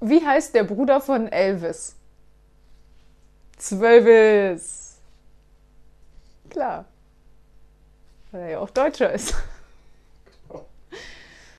Wie heißt der Bruder von Elvis? Zwölvis. Klar. Weil er ja auch Deutscher ist.